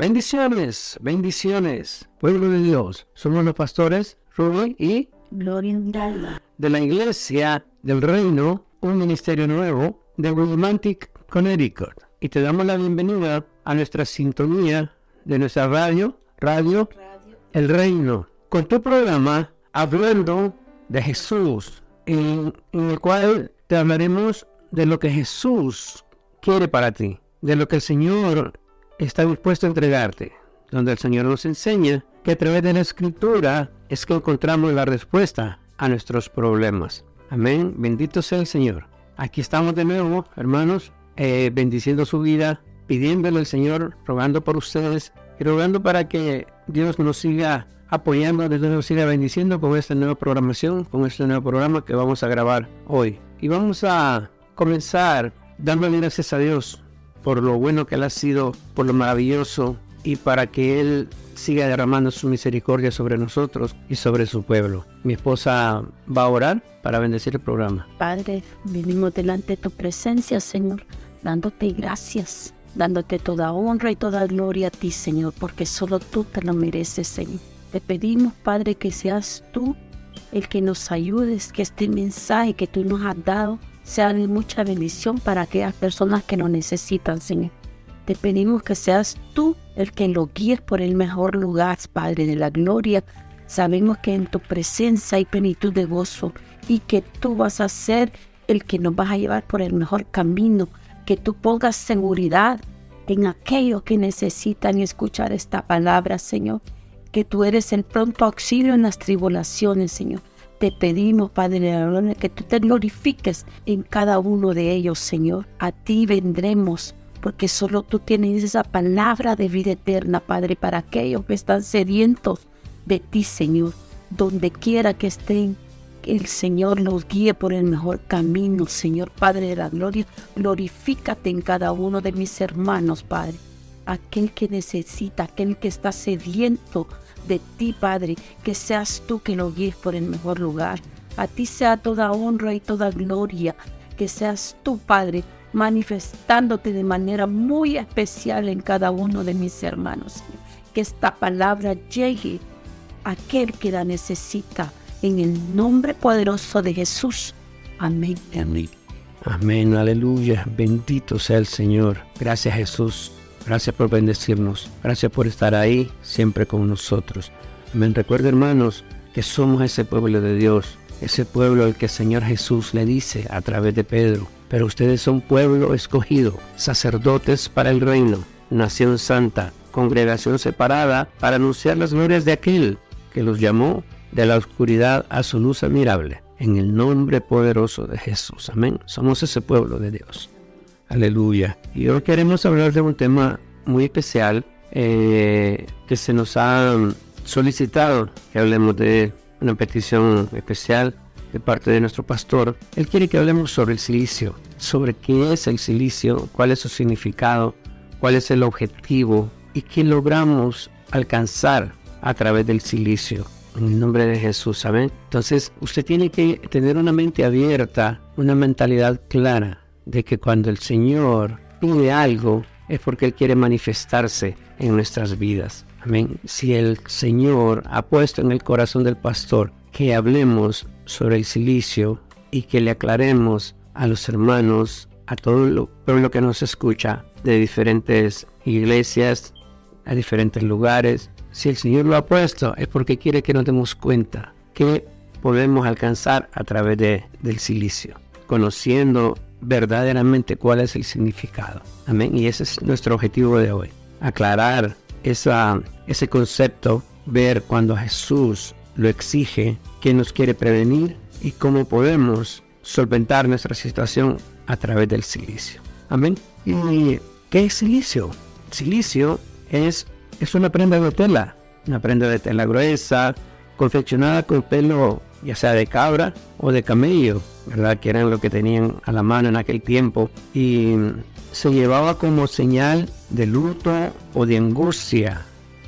Bendiciones, bendiciones, pueblo de Dios. Somos los pastores Rubén y Gloria Miralda. de la Iglesia del Reino, un ministerio nuevo de Romantic Connecticut. Y te damos la bienvenida a nuestra sintonía de nuestra radio, Radio El Reino, con tu programa Hablando de Jesús, en, en el cual te hablaremos de lo que Jesús quiere para ti, de lo que el Señor está dispuesto a entregarte, donde el Señor nos enseña que a través de la escritura es que encontramos la respuesta a nuestros problemas. Amén, bendito sea el Señor. Aquí estamos de nuevo, hermanos, eh, bendiciendo su vida, pidiéndole al Señor, rogando por ustedes y rogando para que Dios nos siga apoyando, Dios nos siga bendiciendo con esta nueva programación, con este nuevo programa que vamos a grabar hoy. Y vamos a comenzar dándole gracias a Dios por lo bueno que Él ha sido, por lo maravilloso y para que Él siga derramando su misericordia sobre nosotros y sobre su pueblo. Mi esposa va a orar para bendecir el programa. Padre, venimos delante de tu presencia, Señor, dándote gracias, dándote toda honra y toda gloria a ti, Señor, porque solo tú te lo mereces, Señor. Te pedimos, Padre, que seas tú el que nos ayudes, que este mensaje que tú nos has dado sea mucha bendición para aquellas personas que lo necesitan, Señor. Te pedimos que seas tú el que lo guíes por el mejor lugar, Padre de la gloria. Sabemos que en tu presencia hay plenitud de gozo y que tú vas a ser el que nos vas a llevar por el mejor camino, que tú pongas seguridad en aquellos que necesitan escuchar esta palabra, Señor, que tú eres el pronto auxilio en las tribulaciones, Señor. Te pedimos, Padre de la gloria, que tú te glorifiques en cada uno de ellos, Señor. A ti vendremos, porque solo tú tienes esa palabra de vida eterna, Padre, para aquellos que están sedientos de ti, Señor. Donde quiera que estén, que el Señor los guíe por el mejor camino, Señor Padre de la gloria. Glorifícate en cada uno de mis hermanos, Padre. Aquel que necesita, aquel que está sediento de ti, Padre, que seas tú que lo guíes por el mejor lugar. A ti sea toda honra y toda gloria, que seas tú, Padre, manifestándote de manera muy especial en cada uno de mis hermanos. Que esta palabra llegue a aquel que la necesita, en el nombre poderoso de Jesús. Amén. Amén. Amén, aleluya. Bendito sea el Señor. Gracias Jesús. Gracias por bendecirnos. Gracias por estar ahí siempre con nosotros. Amén. Recuerda, hermanos, que somos ese pueblo de Dios. Ese pueblo al que el Señor Jesús le dice a través de Pedro. Pero ustedes son pueblo escogido, sacerdotes para el reino, nación santa, congregación separada para anunciar las glorias de aquel que los llamó de la oscuridad a su luz admirable. En el nombre poderoso de Jesús. Amén. Somos ese pueblo de Dios. Aleluya. Y hoy queremos hablar de un tema muy especial eh, que se nos ha solicitado que hablemos de una petición especial de parte de nuestro pastor. Él quiere que hablemos sobre el silicio, sobre qué es el silicio, cuál es su significado, cuál es el objetivo y qué logramos alcanzar a través del silicio. En el nombre de Jesús, amén. Entonces, usted tiene que tener una mente abierta, una mentalidad clara de que cuando el Señor pide algo es porque Él quiere manifestarse en nuestras vidas. Amén. Si el Señor ha puesto en el corazón del pastor que hablemos sobre el silicio y que le aclaremos a los hermanos, a todo lo, pueblo que nos escucha de diferentes iglesias, a diferentes lugares, si el Señor lo ha puesto es porque quiere que nos demos cuenta que podemos alcanzar a través de, del silicio, conociendo verdaderamente cuál es el significado. Amén. Y ese es nuestro objetivo de hoy. Aclarar esa, ese concepto, ver cuando Jesús lo exige, qué nos quiere prevenir y cómo podemos solventar nuestra situación a través del silicio. Amén. ¿Y qué es silicio? Silicio es, es una prenda de tela, una prenda de tela gruesa, confeccionada con pelo ya sea de cabra o de camello, ¿verdad? Que eran lo que tenían a la mano en aquel tiempo. Y se llevaba como señal de luto o de angustia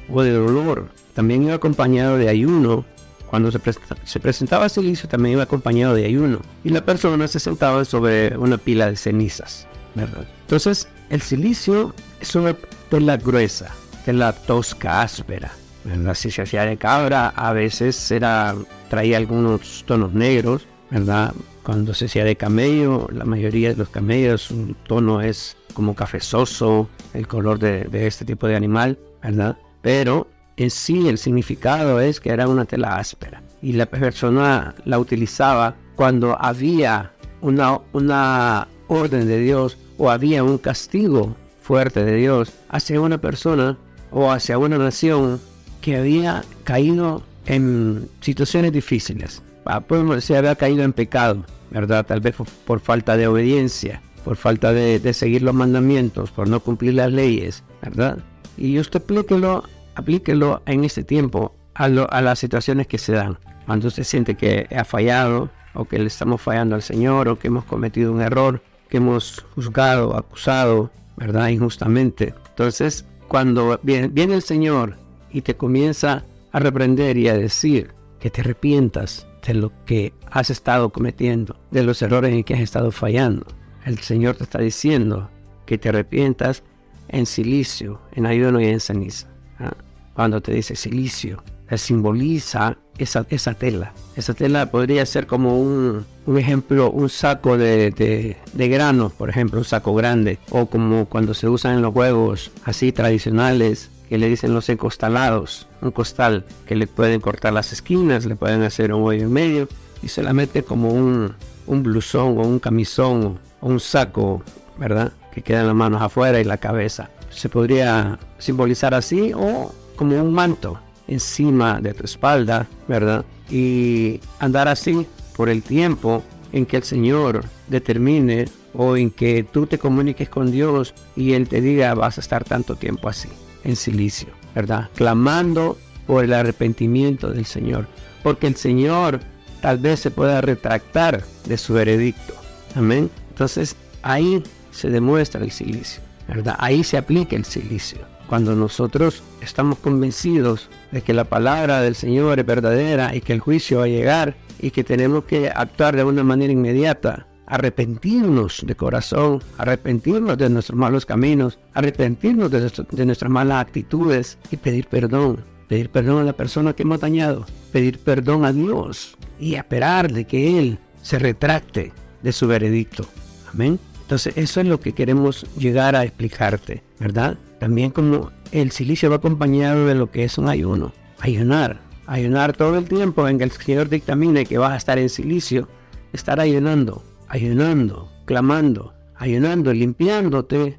o de dolor. También iba acompañado de ayuno. Cuando se, se presentaba silicio también iba acompañado de ayuno. Y la persona se sentaba sobre una pila de cenizas, ¿verdad? Entonces, el silicio es una tela gruesa, tela tosca, áspera. ¿Verdad? Si se hacía de cabra, a veces era, traía algunos tonos negros, ¿verdad? Cuando se hacía de camello, la mayoría de los camellos, su tono es como cafezoso, el color de, de este tipo de animal, ¿verdad? Pero en sí el significado es que era una tela áspera y la persona la utilizaba cuando había una, una orden de Dios o había un castigo fuerte de Dios hacia una persona o hacia una nación que había caído en situaciones difíciles. Ah, podemos decir, había caído en pecado, ¿verdad? Tal vez por, falta de obediencia, por falta de, seguir los mandamientos, por no cumplir las leyes, ¿verdad? Y usted aplíquelo, aplíquelo en este tiempo a, las situaciones que se dan. Cuando usted siente que ha fallado, o que le estamos fallando al Señor, o que hemos cometido un error, que hemos juzgado, acusado, ¿verdad? Injustamente. Entonces, cuando viene el Señor y te comienza a reprender y a decir que te arrepientas de lo que has estado cometiendo, de los errores en que has estado fallando, el Señor te está diciendo que te arrepientas en silicio, en ayuno y en ceniza. ¿ah? Cuando te dice silicio, simboliza esa, esa tela. Esa tela podría ser como un, un ejemplo, un saco de, de, de, granos, por ejemplo, un saco grande, o como cuando se usan en los juegos así tradicionales, le dicen los encostalados, un costal que le pueden cortar las esquinas, le pueden hacer un hoyo en medio y se la mete como un, un blusón o un camisón o un saco, ¿verdad? Que quedan las manos afuera y la cabeza. Se podría simbolizar así o como un manto encima de tu espalda, ¿verdad? Y andar así por el tiempo en que el Señor determine o en que tú te comuniques con Dios y Él te diga vas a estar tanto tiempo así, en silicio, ¿verdad? Clamando por el arrepentimiento del Señor, porque el Señor tal vez se pueda retractar de su veredicto. Amén. Entonces ahí se demuestra el silicio, ¿verdad? Ahí se aplica el silicio. Cuando nosotros estamos convencidos de que la palabra del Señor es verdadera y que el juicio va a llegar y que tenemos que actuar de una manera inmediata, arrepentirnos de corazón, arrepentirnos de nuestros malos caminos, arrepentirnos de, nuestras malas actitudes y pedir perdón. Pedir perdón a la persona que hemos dañado, pedir perdón a Dios y esperar de que Él se retracte de su veredicto. Amén. Entonces eso es lo que queremos llegar a explicarte, ¿verdad? También como el silicio va acompañado de lo que es un ayuno. Ayunar. Ayunar todo el tiempo en que el Señor dictamine que vas a estar en silicio. Estar ayunando, ayunando, clamando, ayunando, limpiándote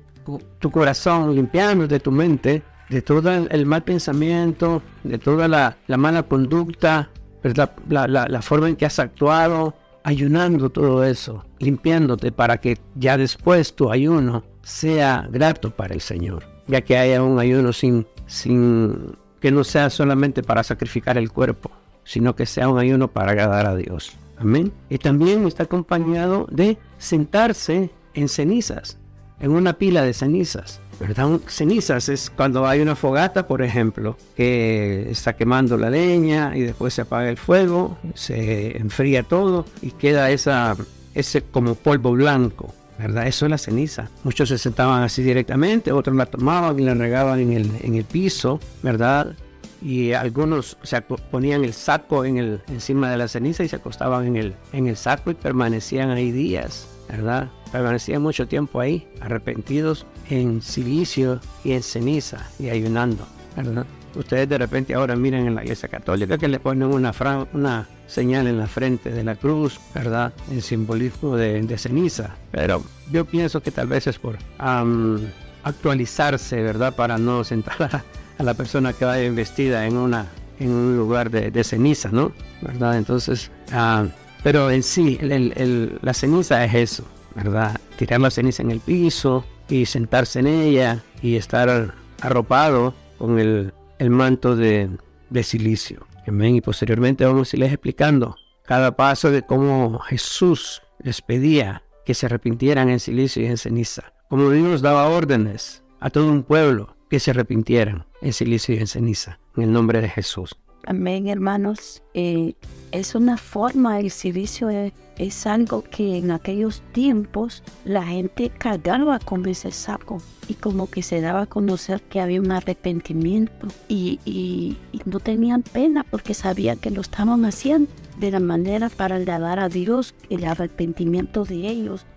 tu corazón, limpiándote tu mente de todo el mal pensamiento, de toda la, mala conducta, la, la forma en que has actuado, ayunando todo eso, limpiándote para que ya después tu ayuno sea grato para el Señor ya que haya un ayuno sin, sin que no sea solamente para sacrificar el cuerpo, sino que sea un ayuno para agradar a Dios. Amén. Y también está acompañado de sentarse en cenizas, en una pila de cenizas. ¿verdad? Cenizas es cuando hay una fogata, por ejemplo, que está quemando la leña y después se apaga el fuego, se enfría todo y queda esa, ese como polvo blanco. ¿verdad? Eso es la ceniza. Muchos se sentaban así directamente, otros la tomaban y la regaban en el, en el piso, ¿verdad? Y algunos se ponían el saco en el, encima de la ceniza y se acostaban en el, en el saco y permanecían ahí días, ¿verdad? Permanecían mucho tiempo ahí, arrepentidos en silicio y en ceniza y ayunando, ¿verdad? Ustedes de repente ahora miren en la iglesia católica que le ponen una, una señal en la frente de la cruz, ¿verdad? En simbolismo de, ceniza. Pero yo pienso que tal vez es por actualizarse, ¿verdad? Para no sentar a, la persona que vaya investida en, una, en un lugar de, ceniza, ¿no? ¿Verdad? Entonces, ah, pero en sí, la ceniza es eso, ¿verdad? Tirar la ceniza en el piso y sentarse en ella y estar arropado con el manto de, silicio. Amén. Y posteriormente vamos a irles explicando cada paso de cómo Jesús les pedía que se arrepintieran en silicio y en ceniza. Como Dios daba órdenes a todo un pueblo que se arrepintieran en silicio y en ceniza. En el nombre de Jesús. Amén, hermanos. Eh, es una forma, el silicio es, algo que en aquellos tiempos la gente cargaba con ese saco y como que se daba a conocer que había un arrepentimiento y, y no tenían pena porque sabían que lo estaban haciendo de la manera para agradar a Dios, el arrepentimiento de ellos,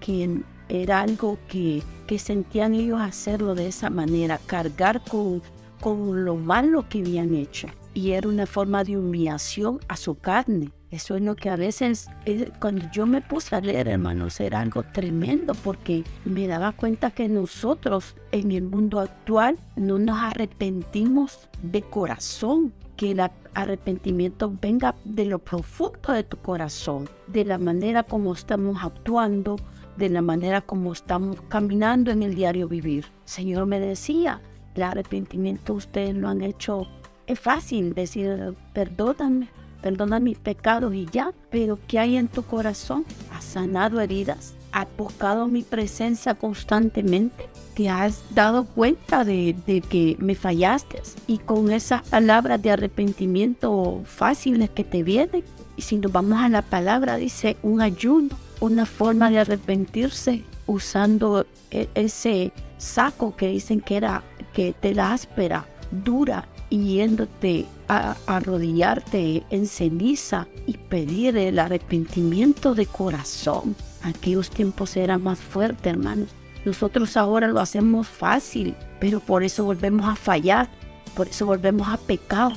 que era algo que, que sentían ellos hacerlo de esa manera, cargar con, con lo malo que habían hecho. Y era una forma de humillación a su carne. Eso es lo que a veces, eh, cuando yo me puse a leer, hermanos, era algo tremendo porque me daba cuenta que nosotros en el mundo actual no nos arrepentimos de corazón que el arrepentimiento venga de lo profundo de tu corazón, de la manera como estamos actuando, de la manera como estamos caminando en el diario vivir. Señor me decía, el arrepentimiento ustedes lo han hecho, es fácil decir, perdóname, perdona mis pecados y ya, pero ¿qué hay en tu corazón? ¿Has sanado heridas? ¿Has buscado mi presencia constantemente? te has dado cuenta de, que me fallaste y con esas palabras de arrepentimiento fáciles que te vienen. Y si nos vamos a la palabra, dice un ayuno, una forma de arrepentirse usando e, ese saco que dicen que era que te la áspera, dura, y yéndote a arrodillarte en ceniza y pedir el arrepentimiento de corazón. Aquellos tiempos eran más fuertes, hermanos. Nosotros ahora lo hacemos fácil, pero por eso volvemos a fallar, por eso volvemos a pecar,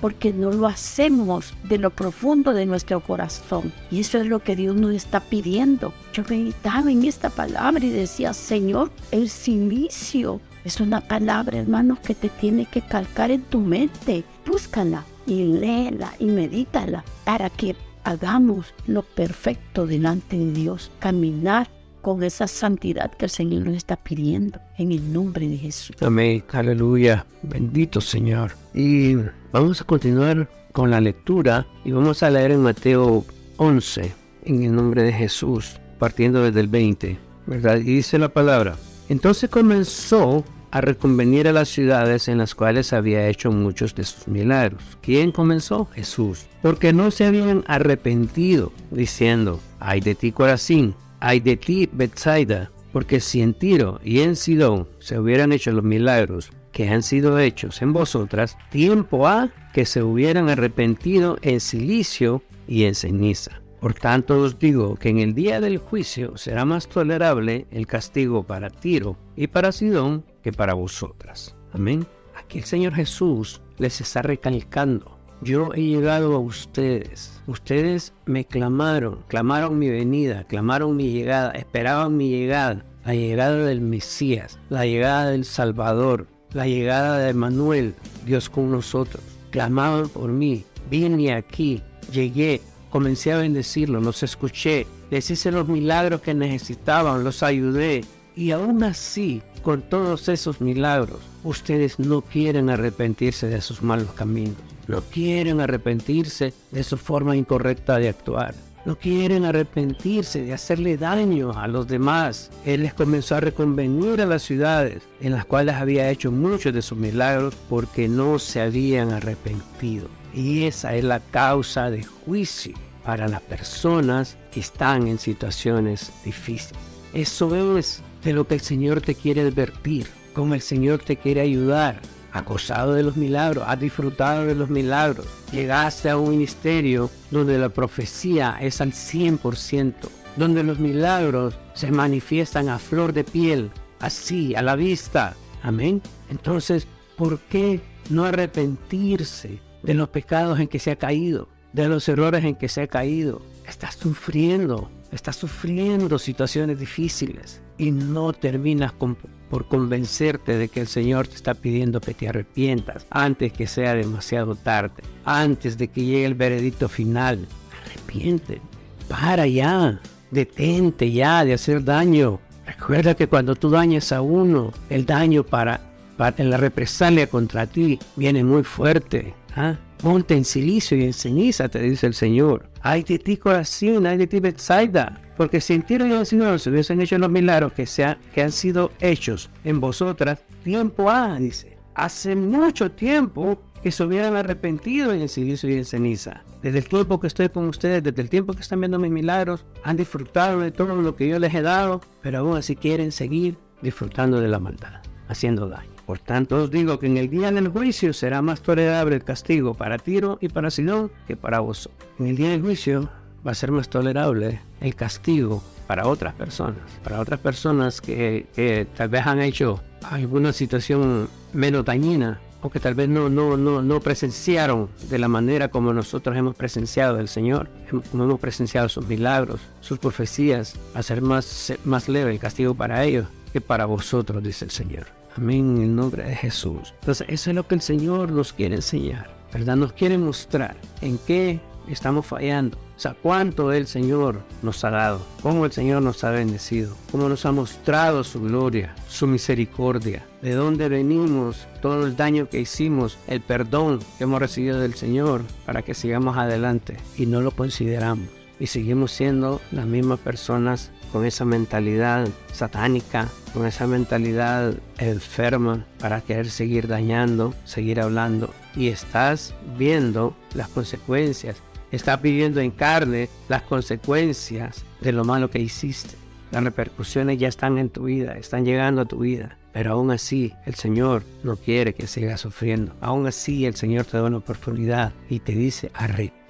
porque no lo hacemos de lo profundo de nuestro corazón. Y eso es lo que Dios nos está pidiendo. Yo meditaba en esta palabra y decía, Señor, el silicio es una palabra, hermanos, que te tiene que calcar en tu mente. Búscala y léela y medítala para que hagamos lo perfecto delante de Dios, caminar con esa santidad que el Señor nos está pidiendo en el nombre de Jesús. Amén, aleluya, bendito Señor. Y vamos a continuar con la lectura y vamos a leer en Mateo 11, en el nombre de Jesús, partiendo desde el 20, ¿verdad? Y dice la palabra, entonces comenzó a reconvenir a las ciudades en las cuales había hecho muchos de sus milagros. ¿Quién comenzó? Jesús. Porque no se habían arrepentido, diciendo, ay de ti Corazín, hay de ti, Bethsaida, porque si en Tiro y en Sidón se hubieran hecho los milagros que han sido hechos en vosotras, tiempo ha que se hubieran arrepentido en silicio y en ceniza. Por tanto os digo que en el día del juicio será más tolerable el castigo para Tiro y para Sidón que para vosotras. Amén. Aquí el Señor Jesús les está recalcando yo he llegado a ustedes. Ustedes me clamaron, clamaron mi venida, clamaron mi llegada, esperaban mi llegada, la llegada del Mesías, la llegada del Salvador, la llegada de Manuel, Dios con nosotros. Clamaban por mí, vine aquí, llegué, comencé a bendecirlo, los escuché, les hice los milagros que necesitaban, los ayudé. Y aún así, con todos esos milagros, ustedes no quieren arrepentirse de sus malos caminos no quieren arrepentirse de su forma incorrecta de actuar. No quieren arrepentirse de hacerle daño a los demás. Él les comenzó a reconvenir a las ciudades en las cuales había hecho muchos de sus milagros porque no se habían arrepentido. Y esa es la causa de juicio para las personas que están en situaciones difíciles. Eso es de lo que el Señor te quiere advertir, como el Señor te quiere ayudar acosado de los milagros, has disfrutado de los milagros, llegaste a un ministerio donde la profecía es al 100%, donde los milagros se manifiestan a flor de piel, así, a la vista. Amén. Entonces, ¿por qué no arrepentirse de los pecados en que se ha caído, de los errores en que se ha caído? Estás sufriendo, estás sufriendo situaciones difíciles y no terminas por convencerte de que el Señor te está pidiendo que te arrepientas antes que sea demasiado tarde, antes de que llegue el veredicto final. Arrepiente, para ya, detente ya de hacer daño. Recuerda que cuando tú dañas a uno, el daño para, para la represalia contra ti viene muy fuerte. ¿ah? Ponte en silicio y en ceniza, te dice el Señor. Ay de ti corazón, ay de ti Bethsaida. Porque si en Tiro y en Sidón se hubiesen hecho los milagros que, que han sido hechos en vosotras, tiempo ha, dice. Hace mucho tiempo que se hubieran arrepentido en el silicio y en ceniza. Desde el tiempo que estoy con ustedes, desde el tiempo que están viendo mis milagros, han disfrutado de todo lo que yo les he dado, pero aún así quieren seguir disfrutando de la maldad, haciendo daño. Por tanto, os digo que en el día del juicio será más tolerable el castigo para Tiro y para Sidón que para vos. En el día del juicio va a ser más tolerable el castigo para otras personas, para otras personas que, que tal vez han hecho alguna situación menos dañina o que tal vez no, no, no, no presenciaron de la manera como nosotros hemos presenciado del Señor, como hemos presenciado sus milagros, sus profecías, a ser más, más leve el castigo para ellos que para vosotros, dice el Señor. Amén, en el nombre de Jesús. Entonces, eso es lo que el Señor nos quiere enseñar, ¿verdad? Nos quiere mostrar en qué estamos fallando. O sea, cuánto el Señor nos ha dado, cómo el Señor nos ha bendecido, cómo nos ha mostrado su gloria, su misericordia, de dónde venimos, todo el daño que hicimos, el perdón que hemos recibido del Señor para que sigamos adelante y no lo consideramos. Y seguimos siendo las mismas personas con esa mentalidad satánica, con esa mentalidad enferma para querer seguir dañando, seguir hablando. Y estás viendo las consecuencias Estás viviendo en carne las consecuencias de lo malo que hiciste. Las repercusiones ya están en tu vida, están llegando a tu vida. Pero aún así, el Señor no quiere que sigas sufriendo. Aún así, el Señor te da una oportunidad y te dice,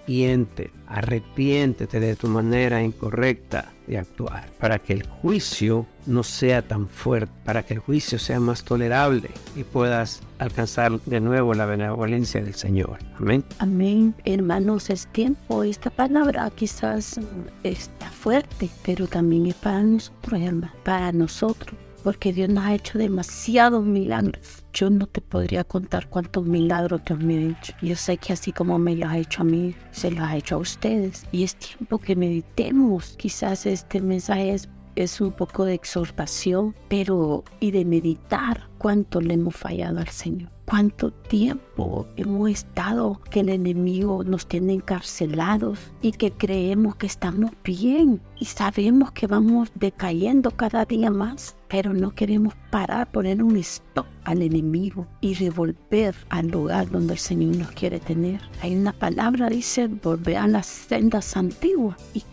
arrepiente, arrepiéntete de tu manera incorrecta de actuar, para que el juicio no sea tan fuerte, para que el juicio sea más tolerable y puedas alcanzar de nuevo la benevolencia del Señor. Amén. Amén. Hermanos, es tiempo. Esta palabra quizás está fuerte, pero también es para nosotros, hermano, para nosotros porque Dios nos ha hecho demasiados milagros. Yo no te podría contar cuántos milagros Dios me ha hecho. Yo sé que así como me los ha hecho a mí, se los ha hecho a ustedes. Y es tiempo que meditemos. Quizás este mensaje es, es un poco de exhortación, pero y de meditar cuánto le hemos fallado al Señor cuánto tiempo hemos estado que el enemigo nos tiene encarcelados y que creemos que estamos bien y sabemos que vamos decayendo cada día más, pero no queremos parar, poner un stop al enemigo y revolver al lugar donde el Señor nos quiere tener. Hay una palabra, dice, volver a las sendas antiguas y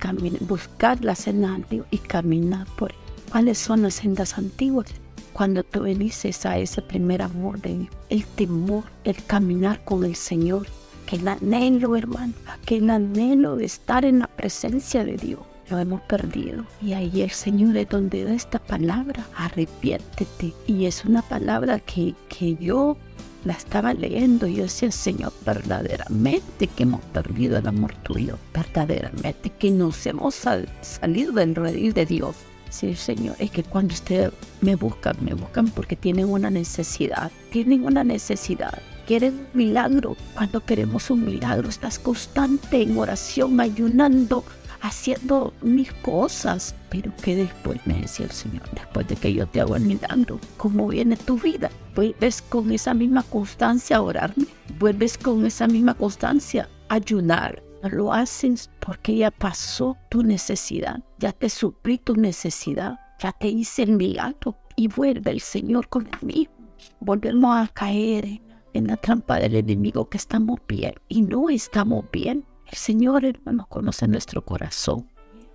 buscar las sendas antiguas y caminar por ellas. ¿Cuáles son las sendas antiguas? Cuando tú bendices a ese primer amor de el temor, el caminar con el Señor, aquel anhelo, hermano, aquel anhelo de estar en la presencia de Dios. Lo hemos perdido. Y ahí el Señor es donde da esta palabra, arrepiéntete. Y es una palabra que, que yo la estaba leyendo y yo decía, Señor, verdaderamente que hemos perdido el amor tuyo, verdaderamente que nos hemos salido del redil de Dios Sí, Señor, es que cuando ustedes me buscan, me buscan porque tienen una necesidad, tienen una necesidad, quieren un milagro. Cuando queremos un milagro, estás constante en oración, ayunando, haciendo mil cosas. Pero que después me decía el Señor, después de que yo te hago el milagro, ¿cómo viene tu vida? ¿Vuelves con esa misma constancia a orarme? ¿Vuelves con esa misma constancia a ayunar? Lo haces porque ya pasó tu necesidad, ya te suplí tu necesidad, ya te hice el milagro y vuelve el Señor con el mismo. Volvemos a caer en la trampa del enemigo que estamos bien y no estamos bien. El Señor, hermano, conoce nuestro corazón.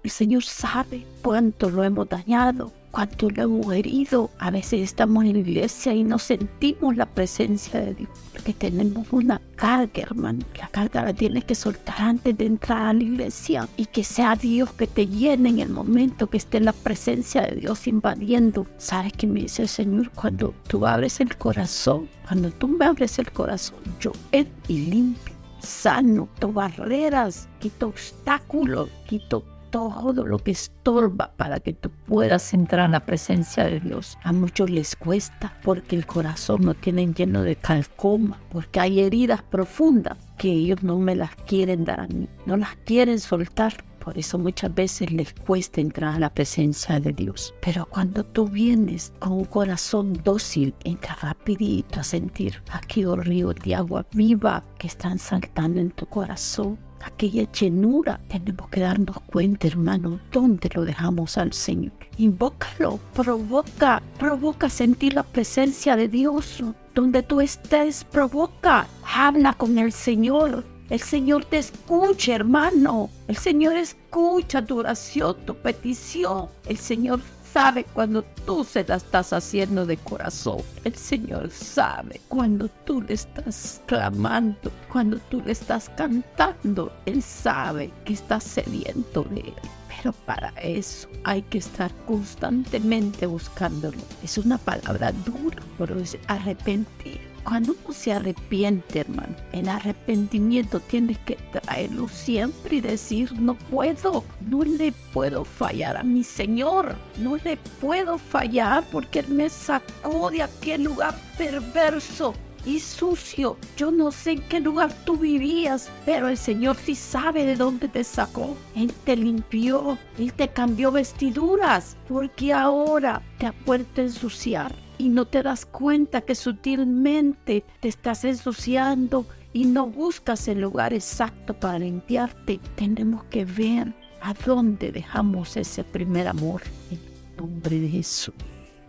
El Señor sabe cuánto lo hemos dañado, cuánto lo hemos herido. A veces estamos en la iglesia y no sentimos la presencia de Dios, porque tenemos una carga, hermano. La carga la tienes que soltar antes de entrar a la iglesia y que sea Dios que te llene en el momento que esté la presencia de Dios invadiendo. ¿Sabes qué me dice el Señor? Cuando tú abres el corazón, cuando tú me abres el corazón, yo entro y limpio, sano, quito barreras, quito obstáculos, quito todo lo que estorba para que tú puedas entrar en la presencia de Dios. A muchos les cuesta porque el corazón no tienen lleno de calcoma, porque hay heridas profundas que ellos no me las quieren dar a mí, no las quieren soltar. Por eso muchas veces les cuesta entrar a la presencia de Dios. Pero cuando tú vienes con un corazón dócil, entra rapidito a sentir aquellos ríos de agua viva que están saltando en tu corazón aquella llenura, tenemos que darnos cuenta, hermano, dónde lo dejamos al Señor. Invócalo, provoca, provoca sentir la presencia de Dios. Donde tú estés, provoca, habla con el Señor. El Señor te escucha, hermano. El Señor escucha tu oración, tu petición. El Señor sabe cuando tú se la estás haciendo de corazón. El Señor sabe cuando tú le estás clamando, cuando tú le estás cantando. Él sabe que estás sediento de Él. Pero para eso hay que estar constantemente buscándolo. Es una palabra dura, pero es arrepentir. Cuando uno se arrepiente, hermano, el arrepentimiento tienes que traerlo siempre y decir, no puedo, no le puedo fallar a mi Señor, no le puedo fallar porque Él me sacó de aquel lugar perverso y sucio. Yo no sé en qué lugar tú vivías, pero el Señor sí sabe de dónde te sacó. Él te limpió, Él te cambió vestiduras, porque ahora te ha vuelto a ensuciar y no te das cuenta que sutilmente te estás ensuciando y no buscas el lugar exacto para limpiarte. Tenemos que ver a dónde dejamos ese primer amor en nombre de Jesús.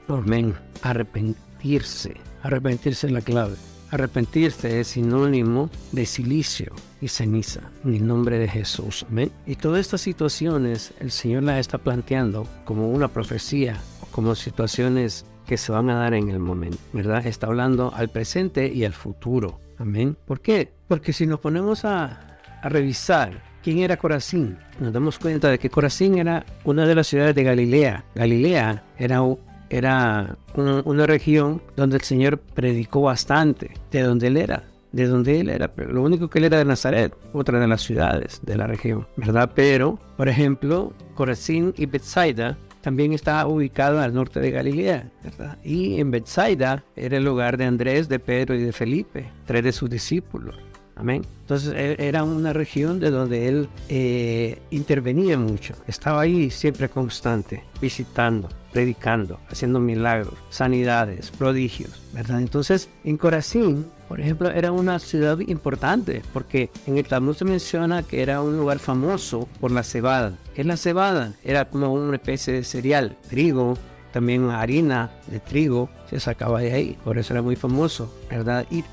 Amén. Arrepentirse. Arrepentirse es la clave. Arrepentirse es sinónimo de silicio y ceniza en el nombre de Jesús. Amén. Y todas estas situaciones el Señor las está planteando como una profecía, como situaciones que se van a dar en el momento, ¿verdad? Está hablando al presente y al futuro. Amén. ¿Por qué? Porque si nos ponemos a, revisar quién era Corazín, nos damos cuenta de que Corazín era una de las ciudades de Galilea. Galilea era, era una región donde el Señor predicó bastante, de donde él era de donde él era, pero lo único que él era de Nazaret, otra de las ciudades de la región, ¿verdad? Pero, por ejemplo, Corazín y Bethsaida también está ubicado al norte de Galilea, ¿verdad? Y en Bethsaida era el lugar de Andrés, de Pedro y de Felipe, tres de sus discípulos. Amén. Entonces e, era una región de donde él eh, intervenía mucho. Estaba ahí siempre constante, visitando, predicando, haciendo milagros, sanidades, prodigios, ¿verdad? Entonces en Corazín por ejemplo, era una ciudad importante porque en el Talmud se menciona que era un lugar famoso por la cebada. ¿Qué es la cebada? Era como una especie de cereal, trigo, también harina de trigo se sacaba de ahí, por eso era muy famoso, ¿verdad? Y,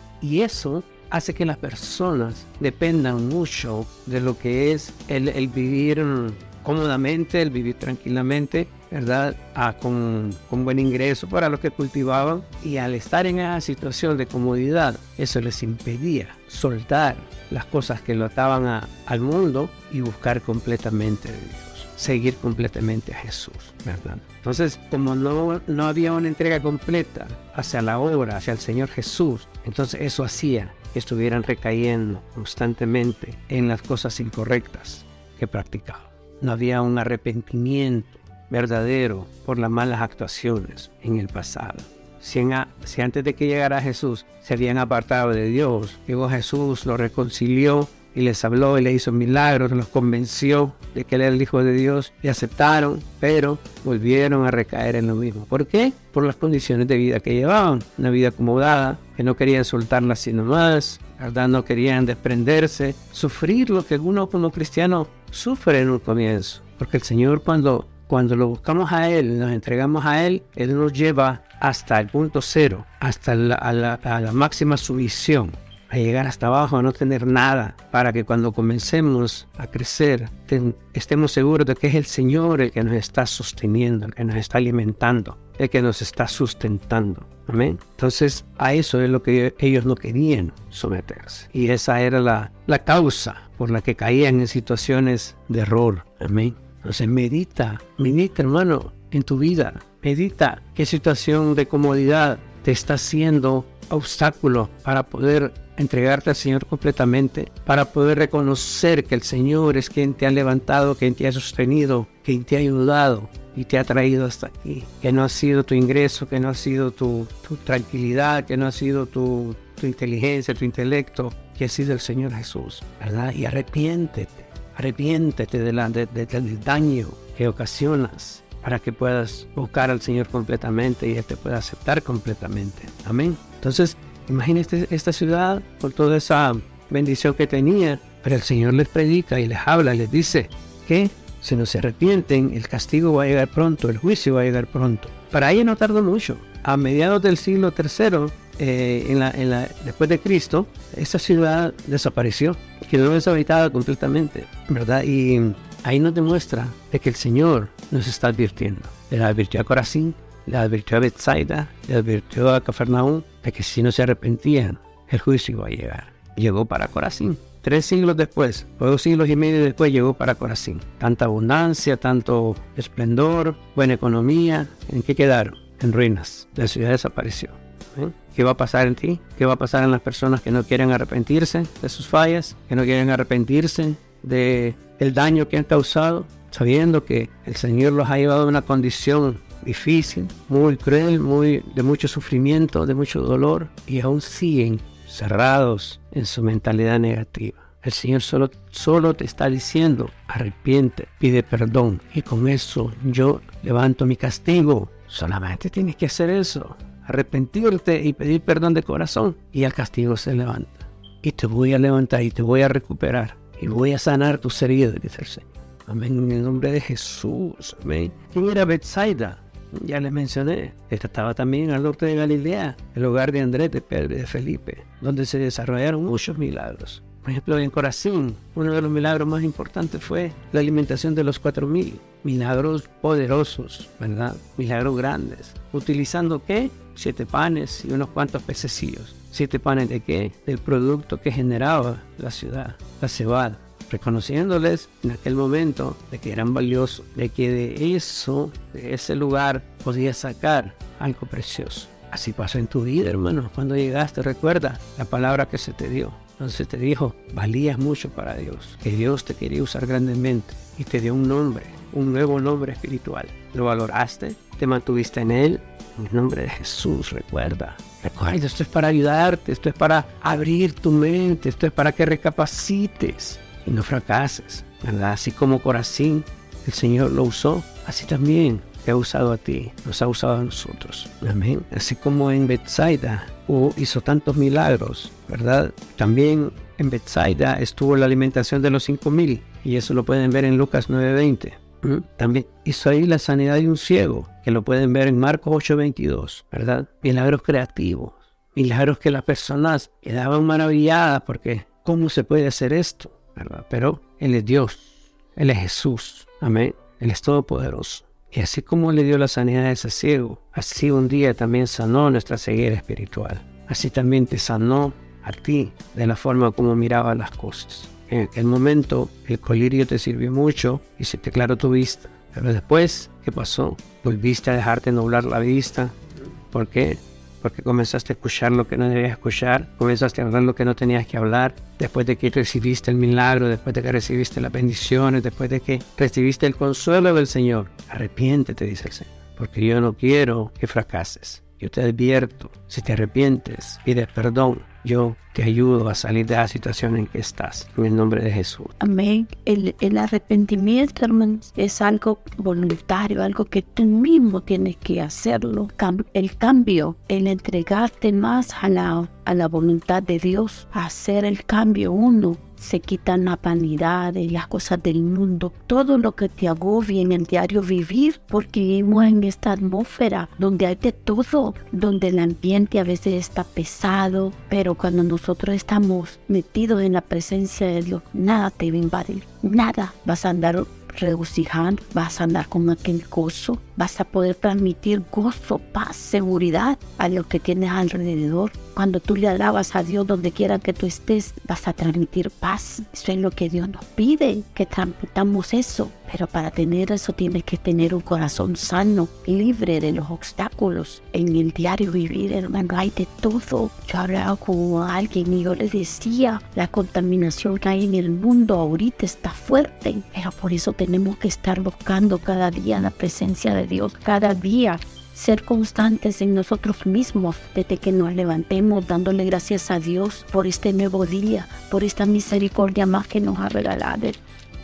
eso hace que las personas dependan mucho de lo que es el vivir cómodamente, el vivir tranquilamente ¿verdad? Ah, con, con, buen ingreso para los que cultivaban y al estar en esa situación de comodidad, eso les impedía soltar las cosas que lo ataban al mundo y buscar completamente a Dios, seguir completamente a Jesús, ¿verdad? Entonces, como no, no había una entrega completa hacia la obra, hacia el Señor Jesús, entonces eso hacía que estuvieran recayendo constantemente en las cosas incorrectas que practicaban. No había un arrepentimiento verdadero por las malas actuaciones en el pasado. Si, si, antes de que llegara Jesús se habían apartado de Dios, llegó Jesús, los reconcilió y les habló y le hizo milagros, los convenció de que él era el Hijo de Dios y aceptaron, pero volvieron a recaer en lo mismo. ¿Por qué? Por las condiciones de vida que llevaban, una vida acomodada, que no querían soltarla sino más, ¿verdad? no querían desprenderse, sufrir lo que uno como cristiano sufre en un comienzo. Porque el Señor cuando cuando lo buscamos a Él, nos entregamos a Él, Él nos lleva hasta el punto cero, hasta la, la, máxima sumisión, a llegar hasta abajo, a no tener nada, para que cuando comencemos a crecer estemos seguros de que es el Señor el que nos está sosteniendo, el que nos está alimentando, el que nos está sustentando. Amén. Entonces a eso es lo que ellos no querían someterse. Y esa era la, la causa por la que caían en situaciones de error. Amén. Entonces medita, medita hermano en tu vida, medita qué situación de comodidad te está haciendo obstáculo para poder entregarte al Señor completamente, para poder reconocer que el Señor es quien te ha levantado, quien te ha sostenido, quien te ha ayudado y te ha traído hasta aquí, que no ha sido tu ingreso, que no ha sido tu, tranquilidad, que no ha sido tu, inteligencia, tu intelecto, que ha sido el Señor Jesús, ¿verdad? Y arrepiéntete Arrepiéntete del daño que ocasionas para que puedas buscar al Señor completamente y Él te pueda aceptar completamente. Amén. Entonces, imagínate esta ciudad con toda esa bendición que tenía, pero el Señor les predica y les habla, les dice que si no se arrepienten, el castigo va a llegar pronto, el juicio va a llegar pronto. Para ella no tardó mucho. A mediados del siglo III, eh, en la, en la, después de Cristo, esta ciudad desapareció, quedó deshabitada completamente, ¿verdad? Y ahí nos demuestra de que el Señor nos está advirtiendo. Le advirtió a Corazín, le advirtió a Bethsaida, le advirtió a Cafarnaúm de que si no se arrepentían, el juicio iba a llegar. Llegó para Corazín. Tres siglos después, dos siglos y medio después, llegó para Corazín. Tanta abundancia, tanto esplendor, buena economía. ¿En qué quedaron? En ruinas. La ciudad desapareció. ¿Qué va a pasar en ti? ¿Qué va a pasar en las personas que no quieren arrepentirse de sus fallas? ¿Que no quieren arrepentirse de daño que han causado? Sabiendo que el Señor los ha llevado a una condición difícil, muy cruel, muy de mucho sufrimiento, de mucho dolor y aún siguen cerrados en su mentalidad negativa. El Señor solo, solo te está diciendo, arrepiente, pide perdón y con eso yo levanto mi castigo. Solamente tienes que hacer eso arrepentirte y pedir perdón de corazón y el castigo se levanta. Y te voy a levantar y te voy a recuperar y voy a sanar tus heridas, dice el Señor. Amén, en el nombre de Jesús. Amén. ¿Quién era Bethsaida? Ya les mencioné. Esta estaba también al norte de Galilea, el hogar de Andrés, de Pedro y de Felipe, donde se desarrollaron muchos milagros. Por ejemplo, en Corazín, uno de los milagros más importantes fue la alimentación de los cuatro mil. Milagros poderosos, ¿verdad? Milagros grandes. ¿Utilizando qué? Siete panes y unos cuantos pececillos. ¿Siete panes de qué? Del producto que generaba la ciudad, la cebada. Reconociéndoles en aquel momento de que eran valiosos, de que de eso, de ese lugar, podía sacar algo precioso. Así pasó en tu vida, hermano. Cuando llegaste, recuerda la palabra que se te dio. Entonces te dijo, valías mucho para Dios, que Dios te quería usar grandemente y te dio un nombre, un nuevo nombre espiritual. Lo valoraste, te mantuviste en Él. En el nombre de Jesús, recuerda. Recuerda, esto es para ayudarte, esto es para abrir tu mente, esto es para que recapacites y no fracases. ¿verdad? Así como Corazín, el Señor lo usó, así también ha usado a ti, nos ha usado a nosotros. Amén. Así como en Bethsaida hizo tantos milagros, ¿verdad? También en Bethsaida estuvo la alimentación de los cinco mil y eso lo pueden ver en Lucas 9:20. También hizo ahí la sanidad de un ciego, que lo pueden ver en Marcos 8:22, ¿verdad? Milagros creativos, milagros que las personas quedaban maravilladas porque ¿cómo se puede hacer esto? ¿verdad? Pero Él es Dios, Él es Jesús, amén, Él es todopoderoso. Y así como le dio la sanidad a ese ciego, así un día también sanó nuestra ceguera espiritual. Así también te sanó a ti de la forma como miraba las cosas. En aquel momento el colirio te sirvió mucho y se te aclaró tu vista. Pero después, ¿qué pasó? Volviste a dejarte nublar la vista. ¿Por qué? Porque comenzaste a escuchar lo que no debías escuchar, comenzaste a hablar lo que no tenías que hablar, después de que recibiste el milagro, después de que recibiste las bendiciones, después de que recibiste el consuelo del Señor. Arrepiéntete, dice el Señor, porque yo no quiero que fracases. Yo te advierto, si te arrepientes, pides perdón, yo te ayudo a salir de la situación en que estás, en el nombre de Jesús. Amén. El, arrepentimiento, hermanos, es algo voluntario, algo que tú mismo tienes que hacerlo. el cambio, el entregarte más a la voluntad de Dios, hacer el cambio uno se quitan la vanidad y las cosas del mundo, todo lo que te agobia en el diario vivir, porque vivimos en esta atmósfera donde hay de todo, donde el ambiente a veces está pesado, pero cuando nosotros estamos metidos en la presencia de Dios, nada te va a invadir, nada, vas a andar regocijando, vas a andar con aquel gozo, vas a poder transmitir gozo, paz, seguridad a lo que tienes alrededor. Cuando tú le alabas a Dios donde quiera que tú estés, vas a transmitir paz. Eso es lo que Dios nos pide, que transmitamos eso. Pero para tener eso tienes que tener un corazón sano, libre de los obstáculos. En el diario vivir, hermano, hay de todo. Yo hablaba con alguien y yo le decía, la contaminación que hay en el mundo ahorita está fuerte, pero por eso tenemos que estar buscando cada día la presencia de Dios, cada día ser constantes en nosotros mismos desde que nos levantemos dándole gracias a Dios por este nuevo día, por esta misericordia más que nos ha regalado.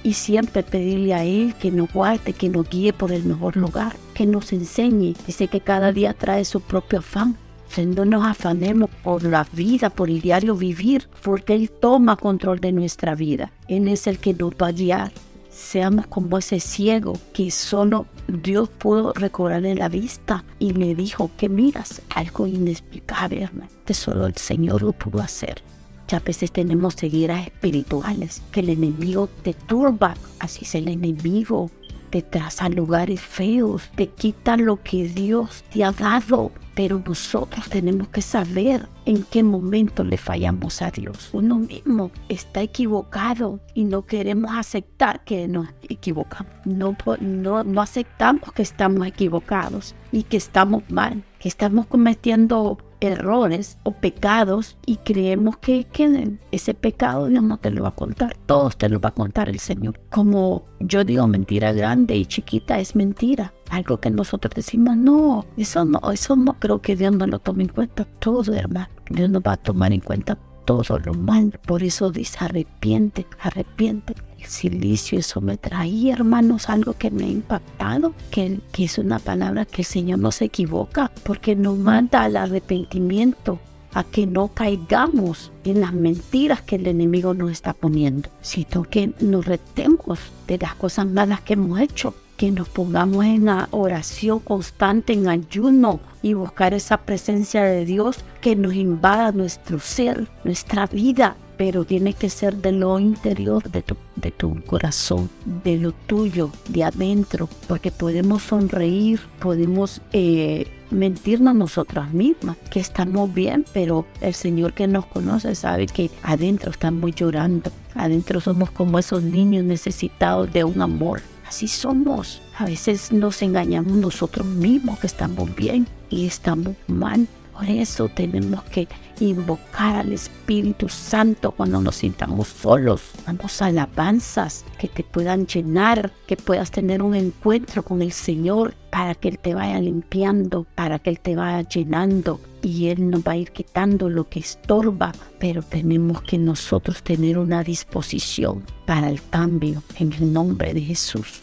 Y siempre pedirle a Él que nos guarde, que nos guíe por el mejor lugar, que nos enseñe. Dice que cada día trae su propio afán. No nos afanemos por la vida, por el diario vivir, porque Él toma control de nuestra vida. Él es el que nos va a guiar seamos como ese ciego que solo Dios pudo recobrarle la vista y le dijo que miras algo inexplicable, que solo el Señor lo pudo hacer. Muchas veces tenemos cegueras espirituales, que el enemigo te turba, así es el enemigo, te traza lugares feos, te quita lo que Dios te ha dado, pero nosotros tenemos que saber en qué momento le fallamos a Dios. Uno mismo está equivocado y no queremos aceptar que nos equivocamos. No, no, no aceptamos que estamos equivocados y que estamos mal, que estamos cometiendo errores o pecados y creemos que, que, ese pecado Dios no te lo va a contar. Todos te lo va a contar el Señor. Como yo digo, mentira grande y chiquita es mentira. Algo que nosotros decimos, no, eso no, eso no creo que Dios no lo tome en cuenta. Todo, hermano. Dios no va a tomar en cuenta todo lo mal. Por eso dice, arrepiente, arrepiente. El silicio, eso me traía, hermanos, algo que me ha impactado, que, que es una palabra que el Señor no se equivoca, porque nos manda al arrepentimiento, a que no caigamos en las mentiras que el enemigo nos está poniendo, sino que nos retemos de las cosas malas que hemos hecho que nos pongamos en oración constante, en ayuno y buscar esa presencia de Dios que nos invada nuestro ser, nuestra vida, pero tiene que ser de lo interior de tu, de tu corazón, de lo tuyo, de adentro, porque podemos sonreír, podemos eh, mentirnos nosotras mismas, que estamos bien, pero el Señor que nos conoce sabe que adentro estamos llorando, adentro somos como esos niños necesitados de un amor Así somos. A veces nos engañamos nosotros mismos que estamos bien y estamos mal. Por eso tenemos que invocar al Espíritu Santo cuando nos sintamos solos. Vamos alabanzas que te puedan llenar, que puedas tener un encuentro con el Señor para que Él te vaya limpiando, para que Él te vaya llenando y Él nos va a ir quitando lo que estorba. Pero tenemos que nosotros tener una disposición para el cambio en el nombre de Jesús.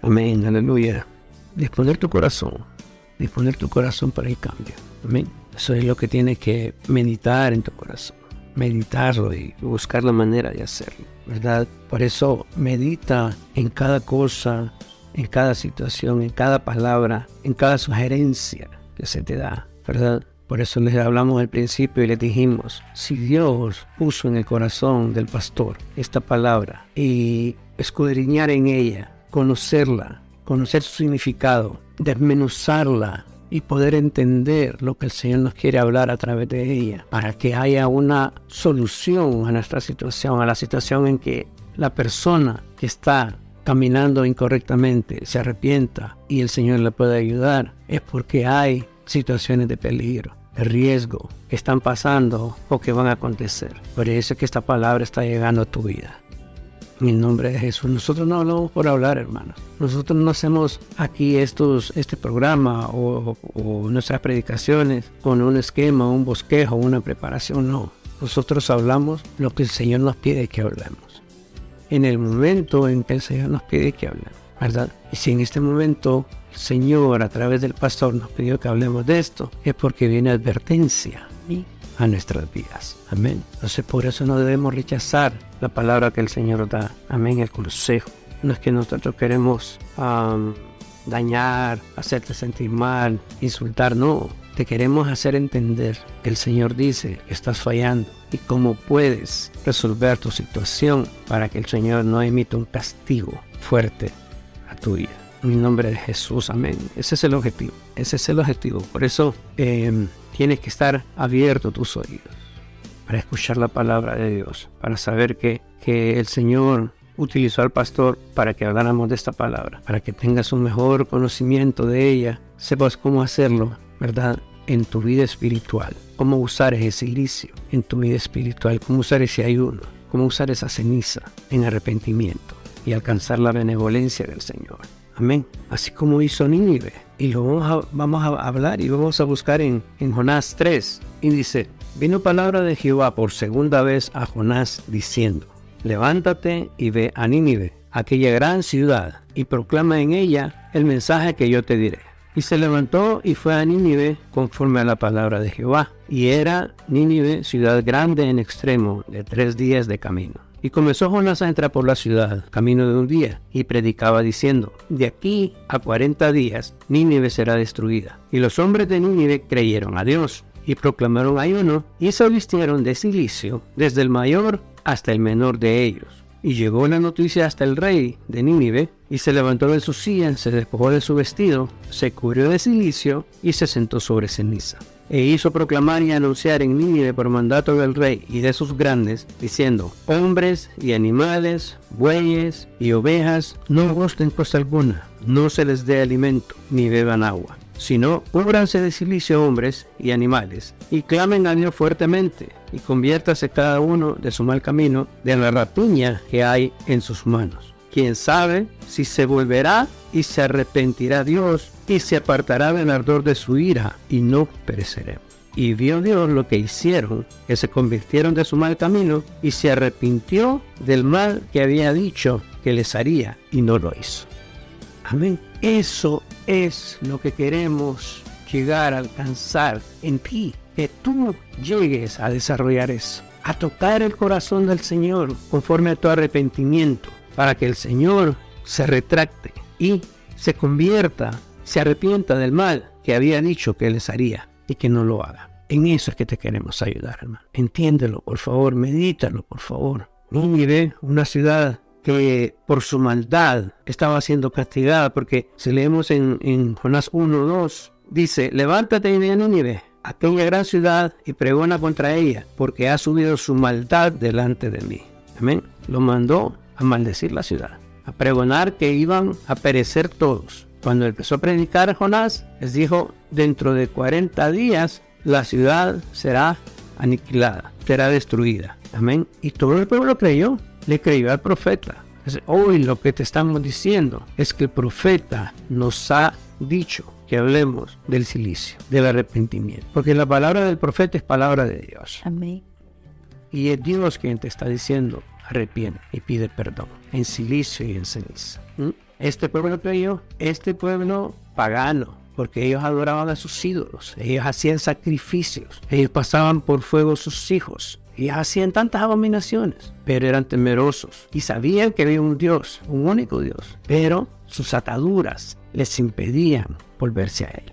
Amén, aleluya. Disponer tu corazón, disponer tu corazón para el cambio. Amén. Eso es lo que tienes que meditar en tu corazón, meditarlo y buscar la manera de hacerlo, ¿verdad? Por eso medita en cada cosa, en cada situación, en cada palabra, en cada sugerencia que se te da, ¿verdad? Por eso les hablamos al principio y les dijimos, si Dios puso en el corazón del pastor esta palabra y escudriñar en ella, conocerla, conocer su significado, desmenuzarla, y poder entender lo que el Señor nos quiere hablar a través de ella, para que haya una solución a nuestra situación, a la situación en que la persona que está caminando incorrectamente se arrepienta y el Señor le puede ayudar, es porque hay situaciones de peligro, de riesgo que están pasando o que van a acontecer. Por eso es que esta palabra está llegando a tu vida en el nombre de Jesús. Nosotros no hablamos por hablar, hermanos. Nosotros no hacemos aquí estos, este programa o, nuestras predicaciones con un esquema, un bosquejo, una preparación. No. Nosotros hablamos lo que el Señor nos pide que hablemos. En el momento en que el Señor nos pide que hablemos, ¿verdad? Y si en este momento el Señor a través del pastor nos pidió que hablemos de esto, es porque viene advertencia a nuestras vidas. Amén. Entonces por eso no debemos rechazar la palabra que el Señor da. Amén. El consejo. No es que nosotros queremos dañar, hacerte sentir mal, insultar. No. Te queremos hacer entender que el Señor dice que estás fallando y cómo puedes resolver tu situación para que el Señor no emita un castigo fuerte a tu vida. En el nombre de Jesús, amén. Ese es el objetivo. Ese es el objetivo. Por eso em, tienes que estar abierto tus oídos para escuchar la palabra de Dios, para saber que, que el Señor utilizó al pastor para que habláramos de esta palabra, para que tengas un mejor conocimiento de ella, sepas cómo hacerlo, ¿verdad? En tu vida espiritual, cómo usar ese silicio en tu vida espiritual, cómo usar ese ayuno, cómo usar esa ceniza en arrepentimiento y alcanzar la benevolencia del Señor. Amén. Así como hizo Nínive. Y lo vamos a, hablar y vamos a buscar en, en Jonás 3. Y dice, vino palabra de Jehová por segunda vez a Jonás diciendo, levántate y ve a Nínive, aquella gran ciudad, y proclama en ella el mensaje que yo te diré. Y se levantó y fue a Nínive conforme a la palabra de Jehová. Y era Nínive ciudad grande en extremo, de tres días de camino. Y comenzó Jonás a entrar por la ciudad, camino de un día, y predicaba diciendo, de aquí a cuarenta días Nínive será destruida. Y los hombres de Nínive creyeron a Dios, y proclamaron ayuno, y se vistieron de silicio, desde el mayor hasta el menor de ellos. Y llegó la noticia hasta el rey de Nínive, y se levantó de su silla, se despojó de su vestido, se cubrió de silicio y se sentó sobre ceniza. E hizo proclamar y anunciar en Nínive por mandato del rey y de sus grandes, diciendo, hombres y animales, bueyes y ovejas, no gusten cosa alguna, no se les dé alimento, ni beban agua sino cúbranse de silicio hombres y animales, y clamen a Dios fuertemente, y conviértase cada uno de su mal camino, de la rapiña que hay en sus manos. Quién sabe si se volverá y se arrepentirá Dios y se apartará del ardor de su ira y no pereceremos. Y vio Dios lo que hicieron, que se convirtieron de su mal camino y se arrepintió del mal que había dicho que les haría y no lo hizo. Amén. Eso es lo que queremos llegar a alcanzar en ti, que tú llegues a desarrollar eso, a tocar el corazón del Señor conforme a tu arrepentimiento, para que el Señor se retracte y se convierta, se arrepienta del mal que había dicho que les haría y que no lo haga. En eso es que te queremos ayudar, hermano. Entiéndelo, por favor, medítalo, por favor. ve una ciudad que por su maldad estaba siendo castigada, porque si leemos en, en Jonás 1, 2, dice, levántate y ve a Nínive, aquella gran ciudad, y pregona contra ella, porque ha subido su maldad delante de mí. Amén. Lo mandó a maldecir la ciudad, a pregonar que iban a perecer todos. Cuando empezó a predicar Jonás, les dijo, dentro de 40 días la ciudad será aniquilada, será destruida. Amén. Y todo el pueblo creyó le creyó al profeta. Hoy lo que te estamos diciendo es que el profeta nos ha dicho que hablemos del silicio, del arrepentimiento. Porque la palabra del profeta es palabra de Dios. Amén. Y es Dios quien te está diciendo, arrepiente y pide perdón en silicio y en ceniza. ¿Mm? Este pueblo creyó, este pueblo pagano, porque ellos adoraban a sus ídolos, ellos hacían sacrificios, ellos pasaban por fuego sus hijos, y hacían tantas abominaciones, pero eran temerosos y sabían que había un Dios, un único Dios, pero sus ataduras les impedían volverse a Él.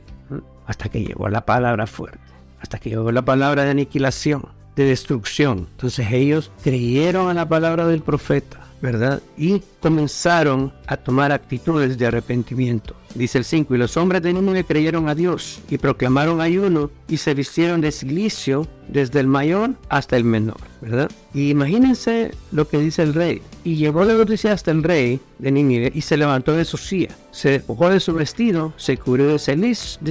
Hasta que llegó la palabra fuerte, hasta que llegó la palabra de aniquilación, de destrucción. Entonces ellos creyeron a la palabra del profeta, ¿verdad? Y comenzaron a tomar actitudes de arrepentimiento. Dice el 5, y los hombres de Nínive creyeron a Dios y proclamaron ayuno y se vistieron de silicio desde el mayor hasta el menor, ¿verdad? Y imagínense lo que dice el rey. Y llevó la noticia hasta el rey de Nínive y se levantó de su silla, se despojó de su vestido, se cubrió de,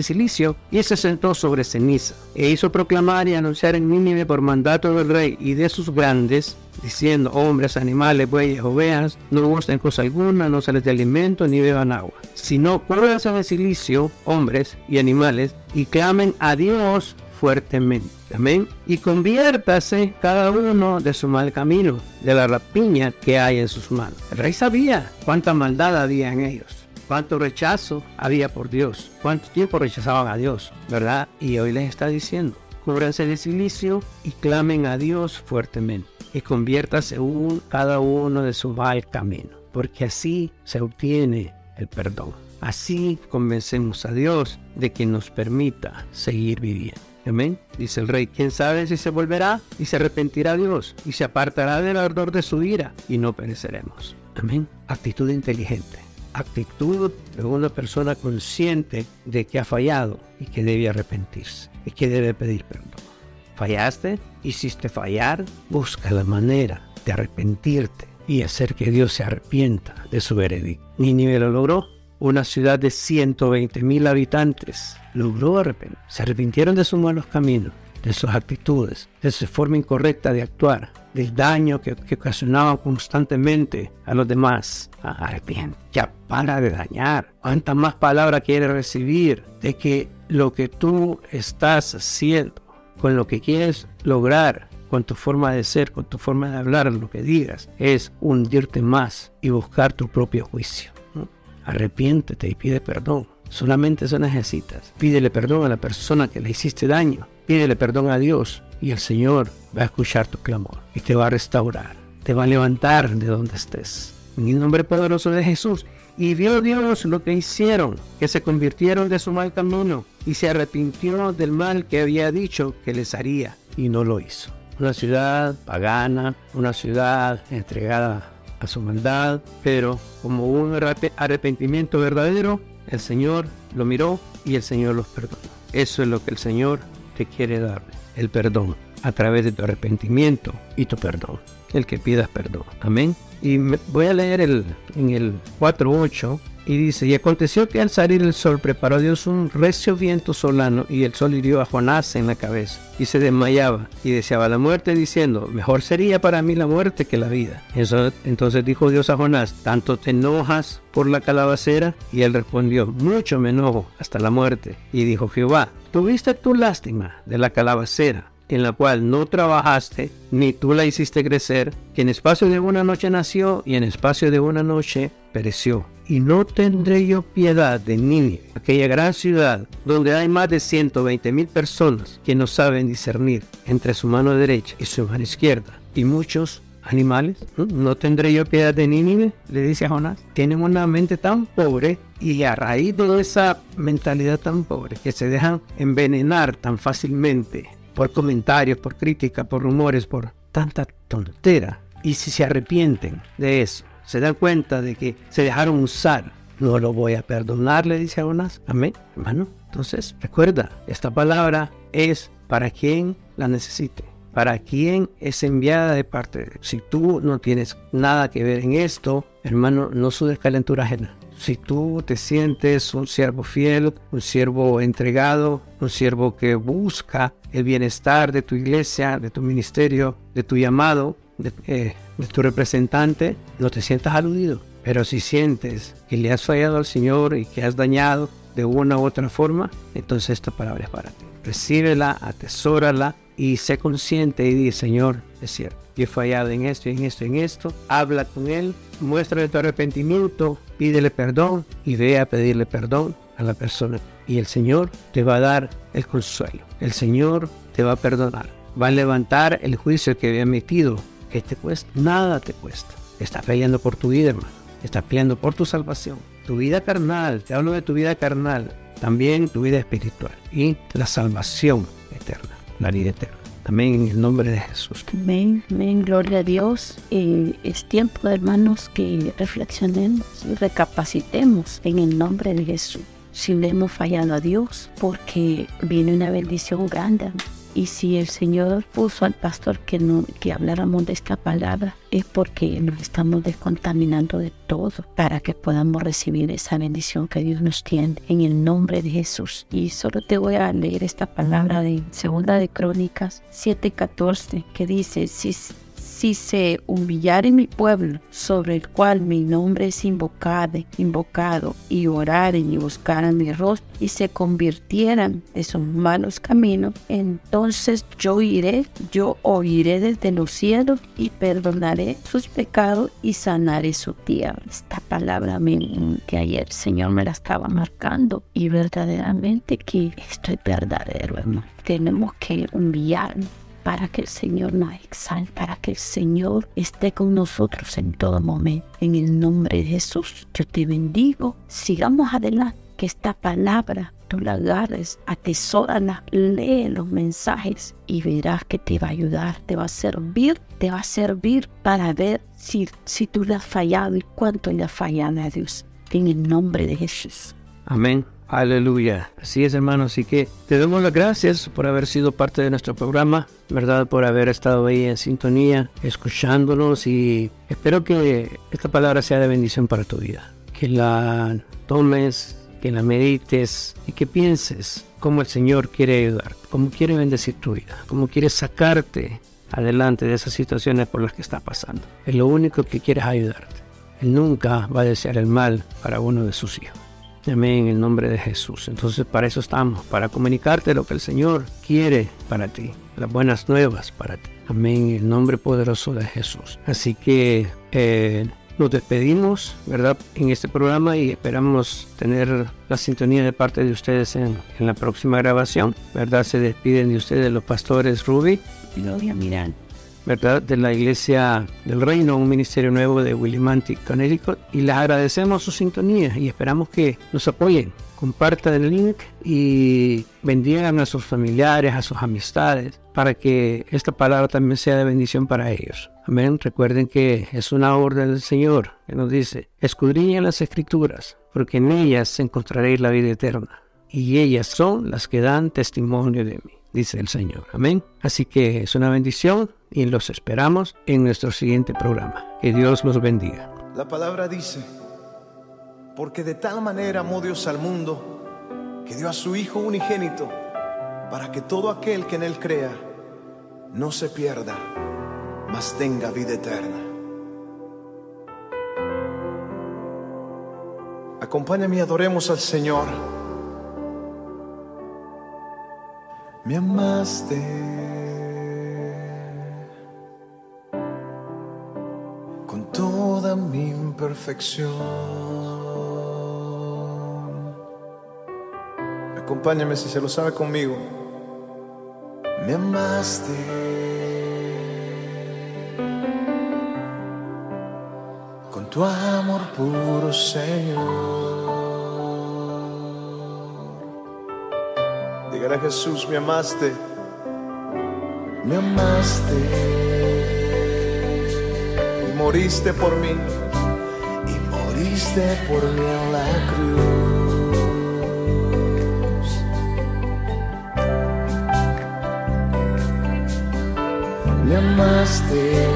silicio y se sentó sobre ceniza. E hizo proclamar y anunciar en Nínive por mandato del rey y de sus grandes, diciendo, hombres, animales, bueyes, ovejas, no gusten cosa alguna, no se dé alimento ni beban agua, sino cúbranse de silicio, hombres y animales, y clamen a Dios fuertemente. Amén. Y conviértase cada uno de su mal camino, de la rapiña que hay en sus manos. El rey sabía cuánta maldad había en ellos, cuánto rechazo había por Dios, cuánto tiempo rechazaban a Dios, ¿verdad? Y hoy les está diciendo, cúbranse de silicio y clamen a Dios fuertemente. Y conviértase cada uno de su mal camino, porque así se obtiene el perdón. Así convencemos a Dios de que nos permita seguir viviendo. Amén. Dice el rey, ¿quién sabe si se volverá y se arrepentirá Dios y se apartará del ardor de su ira y no pereceremos? Amén. Actitud inteligente. Actitud de una persona consciente de que ha fallado y que debe arrepentirse y que debe pedir perdón. ¿Fallaste? ¿Hiciste fallar? Busca la manera de arrepentirte y hacer que Dios se arrepienta de su veredicto. Nínive lo logró. Una ciudad de 120 mil habitantes logró arrepentir. Se arrepintieron de sus malos caminos, de sus actitudes, de su forma incorrecta de actuar, del daño que, ocasionaban constantemente a los demás. Arrepiente. Ya para de dañar. ¿Cuántas más palabras quieres recibir de que lo que tú estás haciendo, con lo que quieres lograr, con tu forma de ser, con tu forma de hablar, lo que digas, es hundirte más y buscar tu propio juicio. Arrepiéntete y pide perdón. Solamente eso necesitas. Pídele perdón a la persona que le hiciste daño. Pídele perdón a Dios y el Señor va a escuchar tu clamor y te va a restaurar. te va a levantar de donde estés. En el nombre poderoso de Jesús. Y vio Dios lo que hicieron, que se convirtieron de su mal camino y se arrepintió del mal que había dicho que les haría y no lo hizo. Una ciudad pagana, una ciudad entregada a su maldad, pero como un arrepentimiento verdadero, el Señor lo miró y el Señor los perdonó. Eso es lo que el Señor te quiere dar, el perdón, a través de tu arrepentimiento y tu perdón. El que pidas perdón. Amén. Y voy a leer el, en el 4.8 y dice, y aconteció que al salir el sol preparó Dios un recio viento solano y el sol hirió a Jonás en la cabeza y se desmayaba y deseaba la muerte diciendo, mejor sería para mí la muerte que la vida. Entonces dijo Dios a Jonás, ¿tanto te enojas por la calabacera? Y él respondió, mucho me enojo hasta la muerte. Y dijo Jehová, ¿tuviste tu lástima de la calabacera? En la cual no trabajaste, ni tú la hiciste crecer, que en espacio de una noche nació y en espacio de una noche pereció. Y no tendré yo piedad de Nínive, aquella gran ciudad donde hay más de 120 mil personas que no saben discernir entre su mano derecha y su mano izquierda, y muchos animales. ¿No tendré yo piedad de Nínive? Le dice a Jonás. Tienen una mente tan pobre y a raíz de esa mentalidad tan pobre que se dejan envenenar tan fácilmente por comentarios, por críticas, por rumores, por tanta tontera. Y si se arrepienten de eso, se dan cuenta de que se dejaron usar, no lo voy a perdonar, le dice a Jonás. Amén, hermano. Entonces, recuerda, esta palabra es para quien la necesite, para quien es enviada de parte. Si tú no tienes nada que ver en esto, hermano, no sudes calentura ajena. Si tú te sientes un siervo fiel, un siervo entregado, un siervo que busca el bienestar de tu iglesia, de tu ministerio, de tu llamado, de, eh, tu representante, no te sientas aludido. Pero si sientes que le has fallado al Señor y que has dañado de una u otra forma, entonces esta palabra es para ti. Recíbela, atesórala y sé consciente y di, Señor, es cierto, yo he fallado en esto, en esto, en esto. Habla con Él, muéstrale tu arrepentimiento, pídele perdón y ve a pedirle perdón a la persona. Y el Señor te va a dar el consuelo. El Señor te va a perdonar. Va a levantar el juicio que había emitido. que te cuesta? Nada te cuesta. Estás peleando por tu vida, hermano. Estás peleando por tu salvación. Tu vida carnal, te hablo de tu vida carnal. También tu vida espiritual. Y la salvación eterna, la vida eterna. Amén, en el nombre de Jesús. Amén, amén, gloria a Dios. Eh, es tiempo, hermanos, que reflexionemos y recapacitemos en el nombre de Jesús. Si le hemos fallado a Dios, porque viene una bendición grande. Y si el Señor puso al pastor que, no, que habláramos de esta palabra, es porque nos estamos descontaminando de todo para que podamos recibir esa bendición que Dios nos tiene en el nombre de Jesús. Y solo te voy a leer esta palabra de Segunda de Crónicas 7:14 que dice, si si se humillare mi pueblo, sobre el cual mi nombre es invocado, y oraren y buscaran mi rostro, y se convirtieran de sus malos caminos, entonces yo iré, yo oiré desde los cielos y perdonaré sus pecados y sanaré su tierra. Esta palabra que ayer el Señor me la estaba marcando y verdaderamente que esto es verdadero, hermano. Tenemos que humillarnos para que el Señor nos exalte, para que el Señor esté con nosotros en todo momento. En el nombre de Jesús, yo te bendigo. Sigamos adelante, que esta palabra tú la agarres, atesórala, lee los mensajes y verás que te va a ayudar, te va a servir, te va a servir para ver si, si tú le has fallado y cuánto le has fallado a Dios. En el nombre de Jesús. Amén. Aleluya. Así es, hermano. Así que te damos las gracias por haber sido parte de nuestro programa, ¿verdad? Por haber estado ahí en sintonía, escuchándonos y espero que esta palabra sea de bendición para tu vida. Que la tomes, que la medites y que pienses cómo el Señor quiere ayudar, cómo quiere bendecir tu vida, cómo quiere sacarte adelante de esas situaciones por las que está pasando. Es lo único que quiere es ayudarte. Él nunca va a desear el mal para uno de sus hijos. Amén, en el nombre de Jesús. Entonces para eso estamos, para comunicarte lo que el Señor quiere para ti, las buenas nuevas para ti. Amén, en el nombre poderoso de Jesús. Así que eh, nos despedimos, ¿verdad? En este programa y esperamos tener la sintonía de parte de ustedes en, en la próxima grabación, ¿verdad? Se despiden de ustedes los pastores Ruby. Gloria Miranda ¿verdad? De la Iglesia del Reino, un ministerio nuevo de Willimantic, Connecticut. Y les agradecemos su sintonía y esperamos que nos apoyen. Compartan el link y bendigan a sus familiares, a sus amistades, para que esta palabra también sea de bendición para ellos. Amén. Recuerden que es una orden del Señor que nos dice, escudriñen las escrituras, porque en ellas encontraréis la vida eterna. Y ellas son las que dan testimonio de mí dice el Señor. Amén. Así que es una bendición y los esperamos en nuestro siguiente programa. Que Dios los bendiga. La palabra dice, porque de tal manera amó Dios al mundo, que dio a su Hijo unigénito, para que todo aquel que en Él crea no se pierda, mas tenga vida eterna. Acompáñame y adoremos al Señor. Me amaste. Con toda mi imperfección. Acompáñame si se lo sabe conmigo. Me amaste. Con tu amor puro, Señor. Dígale a Jesús, me amaste, me amaste y moriste por mí y moriste por mí en la cruz. Me amaste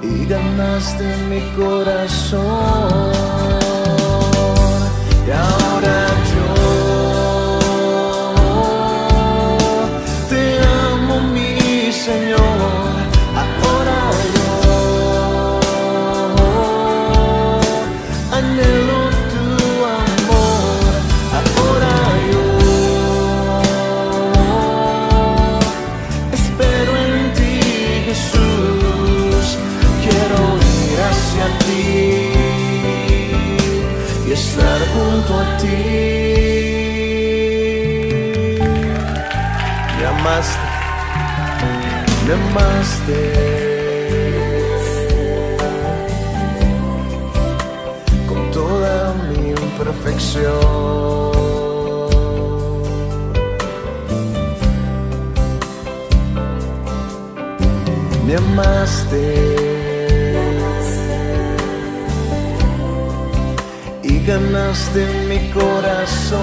y ganaste mi corazón. Me amaste. Con toda mi imperfección. Me amaste. y ganaste mi corazón.